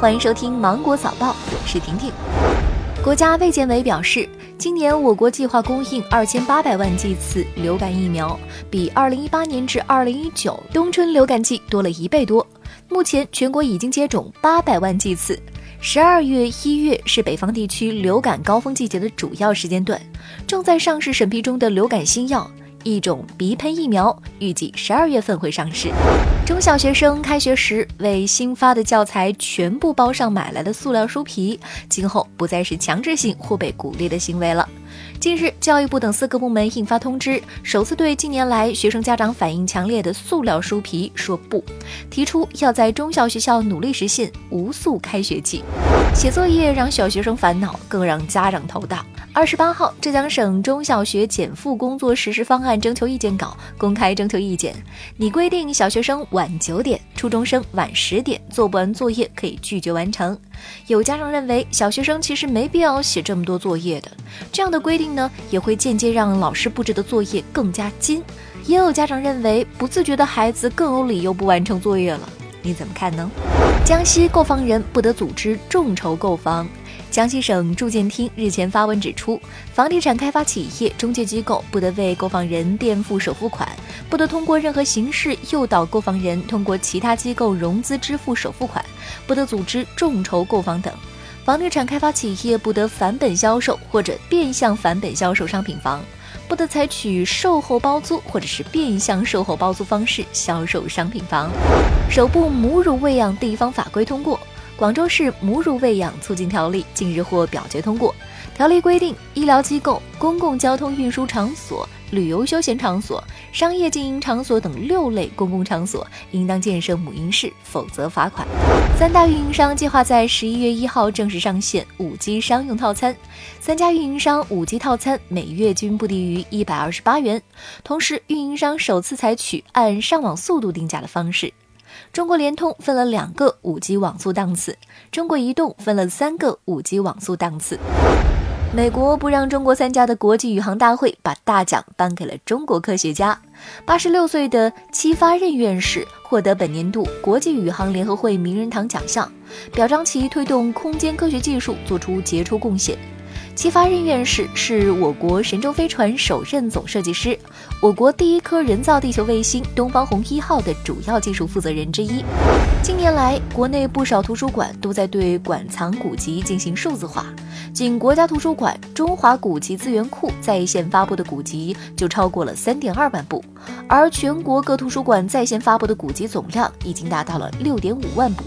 欢迎收听《芒果早报》，我是婷婷。国家卫健委表示，今年我国计划供应二千八百万剂次流感疫苗，比二零一八年至二零一九冬春流感季多了一倍多。目前全国已经接种八百万剂次。十二月、一月是北方地区流感高峰季节的主要时间段，正在上市审批中的流感新药。一种鼻喷疫苗预计十二月份会上市。中小学生开学时为新发的教材全部包上买来的塑料书皮，今后不再是强制性或被鼓励的行为了。近日，教育部等四个部门印发通知，首次对近年来学生家长反映强烈的塑料书皮说不，提出要在中小学校努力实现无塑开学季。写作业让小学生烦恼，更让家长头大。二十八号，浙江省中小学减负工作实施方案征求意见稿公开征求意见。拟规定小学生晚九点，初中生晚十点做不完作业可以拒绝完成。有家长认为，小学生其实没必要写这么多作业的，这样的规定呢，也会间接让老师布置的作业更加精。也有家长认为，不自觉的孩子更有理由不完成作业了。你怎么看呢？江西购房人不得组织众筹购房。江西省住建厅日前发文指出，房地产开发企业、中介机构不得为购房人垫付首付款，不得通过任何形式诱导购房人通过其他机构融资支付首付款，不得组织众筹购房等。房地产开发企业不得返本销售或者变相返本销售商品房，不得采取售后包租或者是变相售后包租方式销售商品房。首部母乳喂养地方法规通过。广州市母乳喂养促进条例近日获表决通过。条例规定，医疗机构、公共交通运输场所、旅游休闲场所、商业经营场所等六类公共场所应当建设母婴室，否则罚款。三大运营商计划在十一月一号正式上线五 G 商用套餐，三家运营商五 G 套餐每月均不低于一百二十八元。同时，运营商首次采取按上网速度定价的方式。中国联通分了两个五 G 网速档次，中国移动分了三个五 G 网速档次。美国不让中国参加的国际宇航大会把大奖颁给了中国科学家。八十六岁的戚发任院士获得本年度国际宇航联合会名人堂奖项，表彰其推动空间科学技术做出杰出贡献。戚发任院士是我国神舟飞船首任总设计师，我国第一颗人造地球卫星“东方红一号”的主要技术负责人之一。近年来，国内不少图书馆都在对馆藏古籍进行数字化，仅国家图书馆中华古籍资源库在线发布的古籍就超过了三点二万部，而全国各图书馆在线发布的古籍总量已经达到了六点五万部。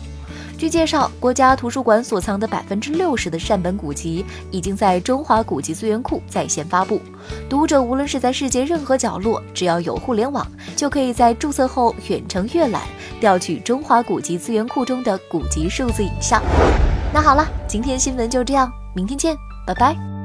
据介绍，国家图书馆所藏的百分之六十的善本古籍已经在中华古籍资源库在线发布。读者无论是在世界任何角落，只要有互联网，就可以在注册后远程阅览，调取中华古籍资源库中的古籍数字影像。那好了，今天新闻就这样，明天见，拜拜。